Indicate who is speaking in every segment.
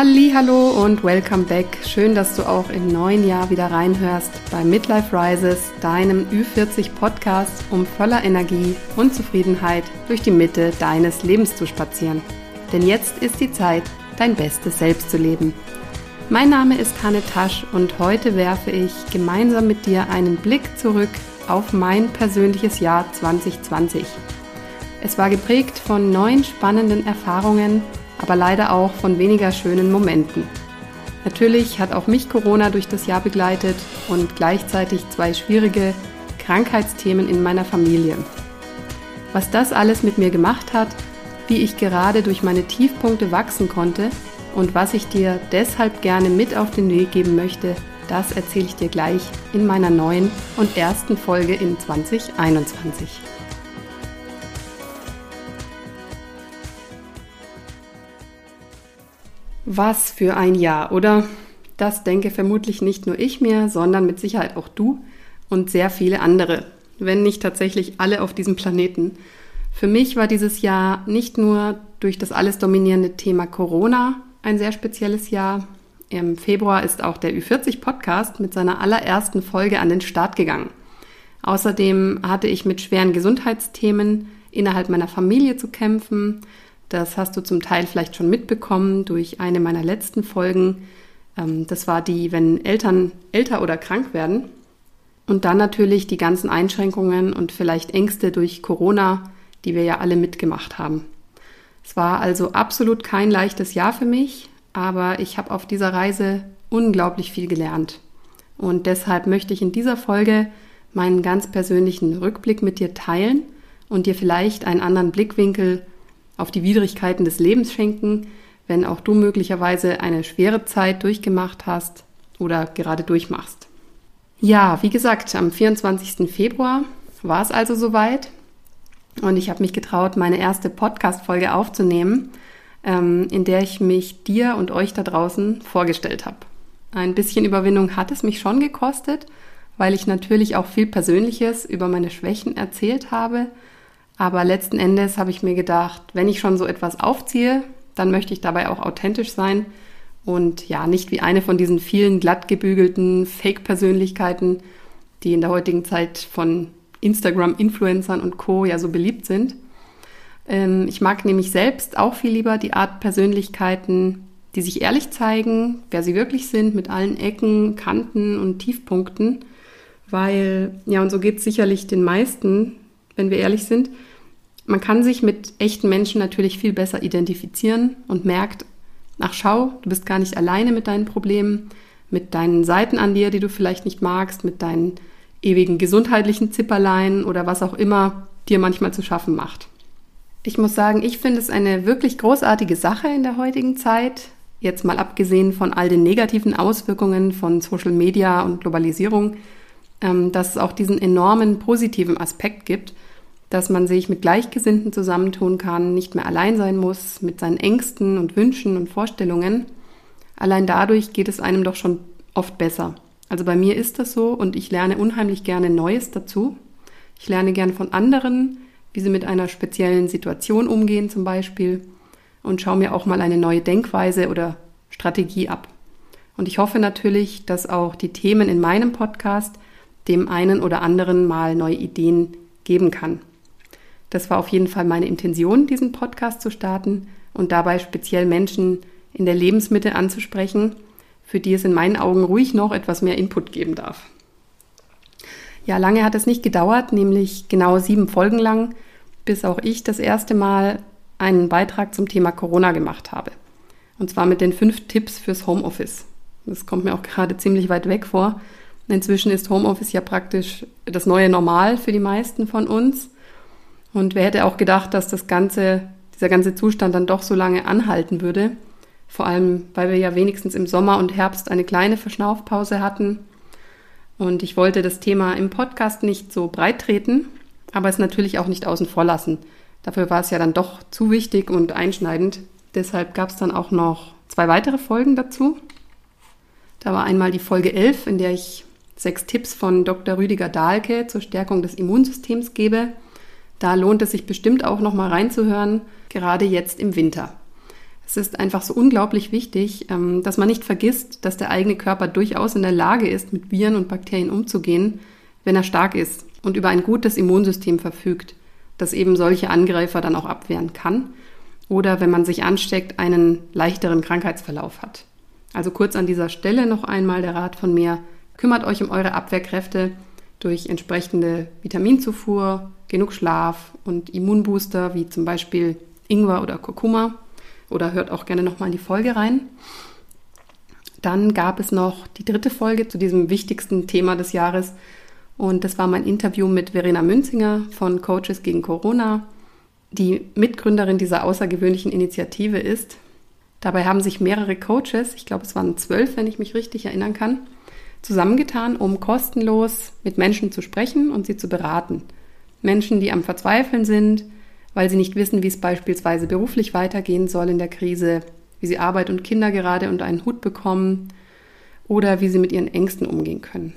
Speaker 1: Hallo und welcome back. Schön, dass du auch im neuen Jahr wieder reinhörst bei Midlife Rises, deinem Ü40 Podcast, um voller Energie und Zufriedenheit durch die Mitte deines Lebens zu spazieren. Denn jetzt ist die Zeit, dein bestes Selbst zu leben. Mein Name ist Hanne Tasch und heute werfe ich gemeinsam mit dir einen Blick zurück auf mein persönliches Jahr 2020. Es war geprägt von neun spannenden Erfahrungen, aber leider auch von weniger schönen Momenten. Natürlich hat auch mich Corona durch das Jahr begleitet und gleichzeitig zwei schwierige Krankheitsthemen in meiner Familie. Was das alles mit mir gemacht hat, wie ich gerade durch meine Tiefpunkte wachsen konnte und was ich dir deshalb gerne mit auf den Weg geben möchte, das erzähle ich dir gleich in meiner neuen und ersten Folge in 2021. Was für ein Jahr, oder? Das denke vermutlich nicht nur ich mir, sondern mit Sicherheit auch du und sehr viele andere, wenn nicht tatsächlich alle auf diesem Planeten. Für mich war dieses Jahr nicht nur durch das alles dominierende Thema Corona ein sehr spezielles Jahr. Im Februar ist auch der Ü40 Podcast mit seiner allerersten Folge an den Start gegangen. Außerdem hatte ich mit schweren Gesundheitsthemen innerhalb meiner Familie zu kämpfen. Das hast du zum Teil vielleicht schon mitbekommen durch eine meiner letzten Folgen. Ähm, das war die, wenn Eltern älter oder krank werden. Und dann natürlich die ganzen Einschränkungen und vielleicht Ängste durch Corona, die wir ja alle mitgemacht haben. Es war also absolut kein leichtes Jahr für mich, aber ich habe auf dieser Reise unglaublich viel gelernt. Und deshalb möchte ich in dieser Folge meinen ganz persönlichen Rückblick mit dir teilen und dir vielleicht einen anderen Blickwinkel auf die Widrigkeiten des Lebens schenken, wenn auch du möglicherweise eine schwere Zeit durchgemacht hast oder gerade durchmachst. Ja, wie gesagt, am 24. Februar war es also soweit und ich habe mich getraut, meine erste Podcast-Folge aufzunehmen, ähm, in der ich mich dir und euch da draußen vorgestellt habe. Ein bisschen Überwindung hat es mich schon gekostet, weil ich natürlich auch viel Persönliches über meine Schwächen erzählt habe aber letzten Endes habe ich mir gedacht, wenn ich schon so etwas aufziehe, dann möchte ich dabei auch authentisch sein und ja, nicht wie eine von diesen vielen glatt gebügelten Fake-Persönlichkeiten, die in der heutigen Zeit von Instagram-Influencern und Co. ja so beliebt sind. Ähm, ich mag nämlich selbst auch viel lieber die Art Persönlichkeiten, die sich ehrlich zeigen, wer sie wirklich sind, mit allen Ecken, Kanten und Tiefpunkten. Weil, ja, und so geht es sicherlich den meisten, wenn wir ehrlich sind. Man kann sich mit echten Menschen natürlich viel besser identifizieren und merkt, ach schau, du bist gar nicht alleine mit deinen Problemen, mit deinen Seiten an dir, die du vielleicht nicht magst, mit deinen ewigen gesundheitlichen Zipperlein oder was auch immer dir manchmal zu schaffen macht. Ich muss sagen, ich finde es eine wirklich großartige Sache in der heutigen Zeit, jetzt mal abgesehen von all den negativen Auswirkungen von Social Media und Globalisierung, ähm, dass es auch diesen enormen positiven Aspekt gibt – dass man sich mit Gleichgesinnten zusammentun kann, nicht mehr allein sein muss mit seinen Ängsten und Wünschen und Vorstellungen. Allein dadurch geht es einem doch schon oft besser. Also bei mir ist das so und ich lerne unheimlich gerne Neues dazu. Ich lerne gerne von anderen, wie sie mit einer speziellen Situation umgehen zum Beispiel und schaue mir auch mal eine neue Denkweise oder Strategie ab. Und ich hoffe natürlich, dass auch die Themen in meinem Podcast dem einen oder anderen mal neue Ideen geben kann. Das war auf jeden Fall meine Intention, diesen Podcast zu starten und dabei speziell Menschen in der Lebensmitte anzusprechen, für die es in meinen Augen ruhig noch etwas mehr Input geben darf. Ja, lange hat es nicht gedauert, nämlich genau sieben Folgen lang, bis auch ich das erste Mal einen Beitrag zum Thema Corona gemacht habe. Und zwar mit den fünf Tipps fürs Homeoffice. Das kommt mir auch gerade ziemlich weit weg vor. Inzwischen ist Homeoffice ja praktisch das neue Normal für die meisten von uns. Und wer hätte auch gedacht, dass das ganze, dieser ganze Zustand dann doch so lange anhalten würde? Vor allem, weil wir ja wenigstens im Sommer und Herbst eine kleine Verschnaufpause hatten. Und ich wollte das Thema im Podcast nicht so breit treten, aber es natürlich auch nicht außen vor lassen. Dafür war es ja dann doch zu wichtig und einschneidend. Deshalb gab es dann auch noch zwei weitere Folgen dazu. Da war einmal die Folge 11, in der ich sechs Tipps von Dr. Rüdiger Dahlke zur Stärkung des Immunsystems gebe. Da lohnt es sich bestimmt auch noch mal reinzuhören, gerade jetzt im Winter. Es ist einfach so unglaublich wichtig, ähm, dass man nicht vergisst, dass der eigene Körper durchaus in der Lage ist, mit Viren und Bakterien umzugehen, wenn er stark ist und über ein gutes Immunsystem verfügt, das eben solche Angreifer dann auch abwehren kann oder wenn man sich ansteckt, einen leichteren Krankheitsverlauf hat. Also kurz an dieser Stelle noch einmal der Rat von mir, kümmert euch um eure Abwehrkräfte durch entsprechende Vitaminzufuhr, genug Schlaf und Immunbooster wie zum Beispiel Ingwer oder Kurkuma oder hört auch gerne nochmal in die Folge rein. Dann gab es noch die dritte Folge zu diesem wichtigsten Thema des Jahres und das war mein Interview mit Verena Münzinger von Coaches gegen Corona, die Mitgründerin dieser außergewöhnlichen Initiative ist. Dabei haben sich mehrere Coaches, ich glaube es waren zwölf, wenn ich mich richtig erinnern kann, zusammengetan, um kostenlos mit Menschen zu sprechen und sie zu beraten. Menschen, die am Verzweifeln sind, weil sie nicht wissen, wie es beispielsweise beruflich weitergehen soll in der Krise, wie sie Arbeit und Kinder gerade unter einen Hut bekommen oder wie sie mit ihren Ängsten umgehen können.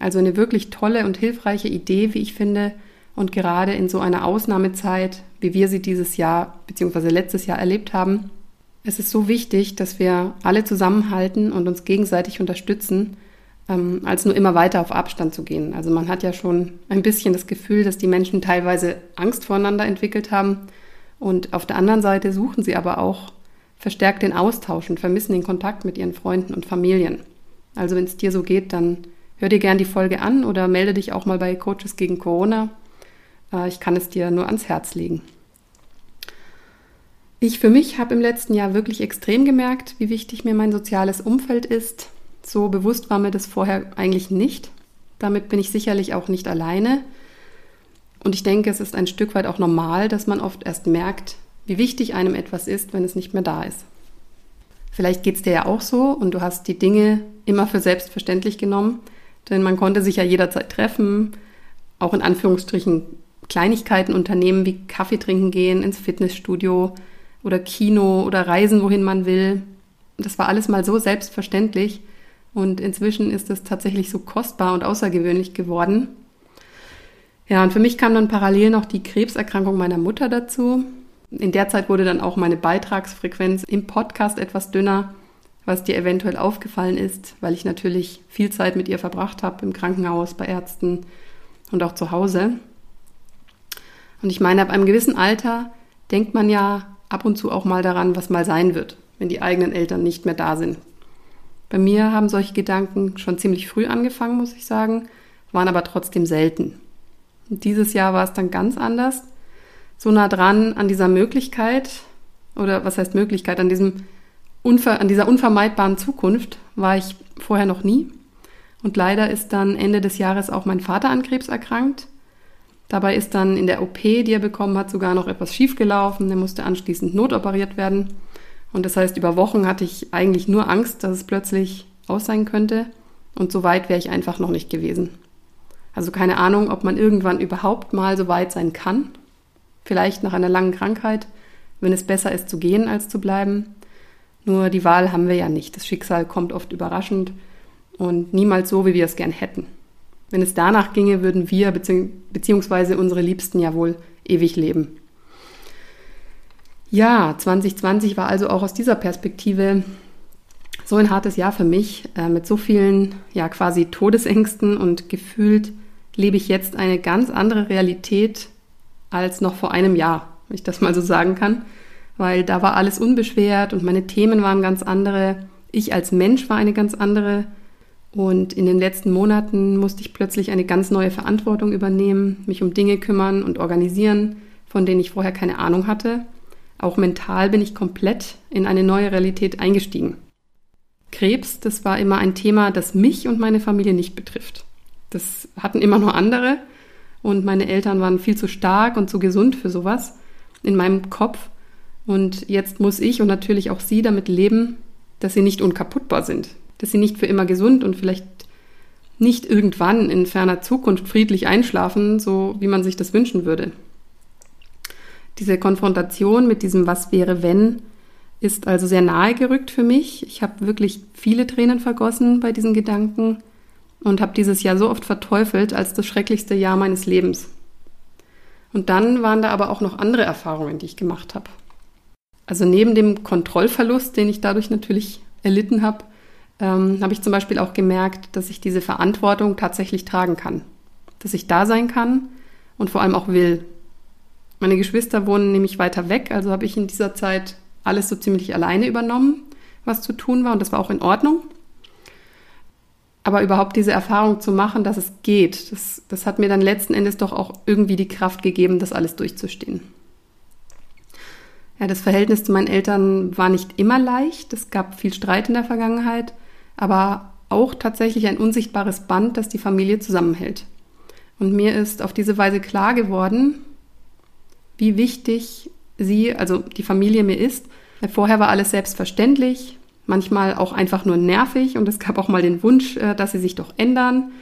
Speaker 1: Also eine wirklich tolle und hilfreiche Idee, wie ich finde, und gerade in so einer Ausnahmezeit, wie wir sie dieses Jahr bzw. letztes Jahr erlebt haben, es ist so wichtig, dass wir alle zusammenhalten und uns gegenseitig unterstützen, ähm, als nur immer weiter auf Abstand zu gehen. Also man hat ja schon ein bisschen das Gefühl, dass die Menschen teilweise Angst voreinander entwickelt haben und auf der anderen Seite suchen sie aber auch verstärkt den Austausch und vermissen den Kontakt mit ihren Freunden und Familien. Also wenn es dir so geht, dann hör dir gern die Folge an oder melde dich auch mal bei Coaches gegen Corona. Äh, ich kann es dir nur ans Herz legen. Ich für mich habe im letzten Jahr wirklich extrem gemerkt, wie wichtig mir mein soziales Umfeld ist so bewusst war mir das vorher eigentlich nicht. Damit bin ich sicherlich auch nicht alleine. Und ich denke, es ist ein Stück weit auch normal, dass man oft erst merkt, wie wichtig einem etwas ist, wenn es nicht mehr da ist. Vielleicht geht es dir ja auch so und du hast die Dinge immer für selbstverständlich genommen, denn man konnte sich ja jederzeit treffen, auch in Anführungsstrichen Kleinigkeiten unternehmen wie Kaffee trinken gehen, ins Fitnessstudio oder Kino oder reisen, wohin man will. Das war alles mal so selbstverständlich, und inzwischen ist es tatsächlich so kostbar und außergewöhnlich geworden. Ja, und für mich kam dann parallel noch die Krebserkrankung meiner Mutter dazu. In der Zeit wurde dann auch meine Beitragsfrequenz im Podcast etwas dünner, was dir eventuell aufgefallen ist, weil ich natürlich viel Zeit mit ihr verbracht habe im Krankenhaus, bei Ärzten und auch zu Hause. Und ich meine, ab einem gewissen Alter denkt man ja ab und zu auch mal daran, was mal sein wird, wenn die eigenen Eltern nicht mehr da sind. Bei mir haben solche Gedanken schon ziemlich früh angefangen, muss ich sagen, waren aber trotzdem selten. Und dieses Jahr war es dann ganz anders. So nah dran an dieser Möglichkeit, oder was heißt Möglichkeit, an, diesem an dieser unvermeidbaren Zukunft war ich vorher noch nie. Und leider ist dann Ende des Jahres auch mein Vater an Krebs erkrankt. Dabei ist dann in der OP, die er bekommen hat, sogar noch etwas schiefgelaufen. Er musste anschließend notoperiert werden. Und das heißt, über Wochen hatte ich eigentlich nur Angst, dass es plötzlich aus sein könnte. Und so weit wäre ich einfach noch nicht gewesen. Also keine Ahnung, ob man irgendwann überhaupt mal so weit sein kann. Vielleicht nach einer langen Krankheit, wenn es besser ist zu gehen als zu bleiben. Nur die Wahl haben wir ja nicht. Das Schicksal kommt oft überraschend und niemals so, wie wir es gern hätten. Wenn es danach ginge, würden wir bzw. unsere Liebsten ja wohl ewig leben. Ja, 2020 war also auch aus dieser Perspektive so ein hartes Jahr für mich, äh, mit so vielen, ja, quasi Todesängsten und gefühlt lebe ich jetzt eine ganz andere Realität als noch vor einem Jahr, wenn ich das mal so sagen kann, weil da war alles unbeschwert und meine Themen waren ganz andere. Ich als Mensch war eine ganz andere. Und in den letzten Monaten musste ich plötzlich eine ganz neue Verantwortung übernehmen, mich um Dinge kümmern und organisieren, von denen ich vorher keine Ahnung hatte. Auch mental bin ich komplett in eine neue Realität eingestiegen. Krebs, das war immer ein Thema, das mich und meine Familie nicht betrifft. Das hatten immer nur andere und meine Eltern waren viel zu stark und zu gesund für sowas in meinem Kopf. Und jetzt muss ich und natürlich auch sie damit leben, dass sie nicht unkaputtbar sind, dass sie nicht für immer gesund und vielleicht nicht irgendwann in ferner Zukunft friedlich einschlafen, so wie man sich das wünschen würde. Diese Konfrontation mit diesem Was wäre wenn ist also sehr nahe gerückt für mich. Ich habe wirklich viele Tränen vergossen bei diesen Gedanken und habe dieses Jahr so oft verteufelt als das schrecklichste Jahr meines Lebens. Und dann waren da aber auch noch andere Erfahrungen, die ich gemacht habe. Also neben dem Kontrollverlust, den ich dadurch natürlich erlitten habe, ähm, habe ich zum Beispiel auch gemerkt, dass ich diese Verantwortung tatsächlich tragen kann. Dass ich da sein kann und vor allem auch will. Meine Geschwister wohnen nämlich weiter weg, also habe ich in dieser Zeit alles so ziemlich alleine übernommen, was zu tun war und das war auch in Ordnung. Aber überhaupt diese Erfahrung zu machen, dass es geht, das, das hat mir dann letzten Endes doch auch irgendwie die Kraft gegeben, das alles durchzustehen. Ja, das Verhältnis zu meinen Eltern war nicht immer leicht. Es gab viel Streit in der Vergangenheit, aber auch tatsächlich ein unsichtbares Band, das die Familie zusammenhält. Und mir ist auf diese Weise klar geworden, wie wichtig sie, also die Familie mir ist. Vorher war alles selbstverständlich, manchmal auch einfach nur nervig und es gab auch mal den Wunsch, äh, dass sie sich doch ändern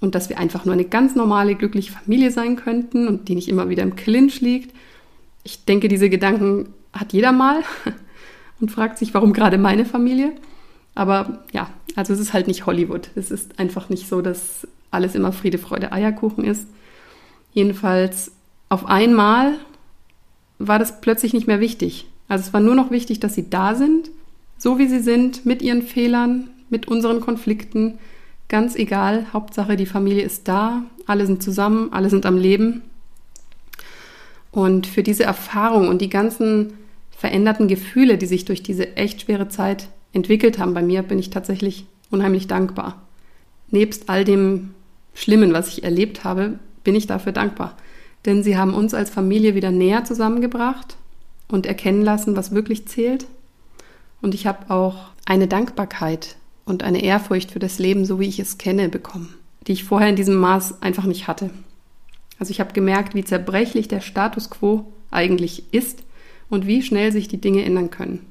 Speaker 1: und dass wir einfach nur eine ganz normale, glückliche Familie sein könnten und die nicht immer wieder im Clinch liegt. Ich denke, diese Gedanken hat jeder mal und fragt sich, warum gerade meine Familie. Aber ja, also es ist halt nicht Hollywood. Es ist einfach nicht so, dass alles immer Friede, Freude, Eierkuchen ist. Jedenfalls auf einmal war das plötzlich nicht mehr wichtig. Also es war nur noch wichtig, dass sie da sind, so wie sie sind, mit ihren Fehlern, mit unseren Konflikten. Ganz egal, Hauptsache die Familie ist da, alle sind zusammen, alle sind am Leben. Und für diese Erfahrung und die ganzen veränderten Gefühle, die sich durch diese echt schwere Zeit entwickelt haben bei mir, bin ich tatsächlich unheimlich dankbar. Nebst all dem Schlimmen, was ich erlebt habe, bin ich dafür dankbar. Denn sie haben uns als Familie wieder näher zusammengebracht und erkennen lassen, was wirklich zählt. Und ich habe auch eine Dankbarkeit und eine Ehrfurcht für das Leben, so wie ich es kenne, bekommen, die ich vorher in diesem Maß einfach nicht hatte. Also ich habe gemerkt, wie zerbrechlich der Status quo eigentlich ist und wie schnell sich die Dinge ändern können.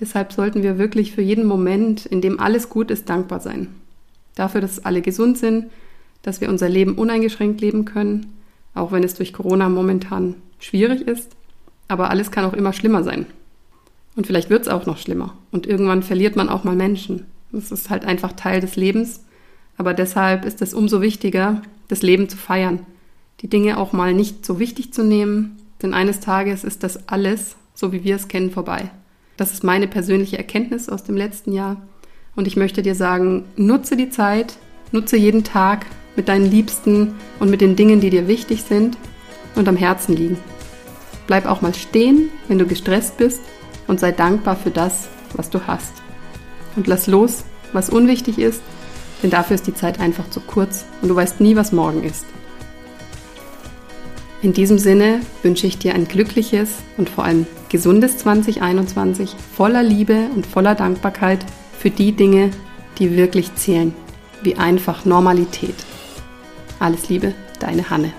Speaker 1: Deshalb sollten wir wirklich für jeden Moment, in dem alles gut ist, dankbar sein. Dafür, dass alle gesund sind, dass wir unser Leben uneingeschränkt leben können, auch wenn es durch Corona momentan schwierig ist. Aber alles kann auch immer schlimmer sein. Und vielleicht wird es auch noch schlimmer. Und irgendwann verliert man auch mal Menschen. Das ist halt einfach Teil des Lebens. Aber deshalb ist es umso wichtiger, das Leben zu feiern. Die Dinge auch mal nicht so wichtig zu nehmen, denn eines Tages ist das alles, so wie wir es kennen, vorbei. Das ist meine persönliche Erkenntnis aus dem letzten Jahr. Und ich möchte dir sagen, nutze die Zeit, nutze jeden Tag mit deinen Liebsten und mit den Dingen, die dir wichtig sind und am Herzen liegen. Bleib auch mal stehen, wenn du gestresst bist und sei dankbar für das, was du hast. Und lass los, was unwichtig ist, denn dafür ist die Zeit einfach zu kurz und du weißt nie, was morgen ist. In diesem Sinne wünsche ich dir ein glückliches und vor allem gesundes 2021 voller Liebe und voller Dankbarkeit für die Dinge, die wirklich zählen, wie einfach Normalität. Alles Liebe, deine Hanne.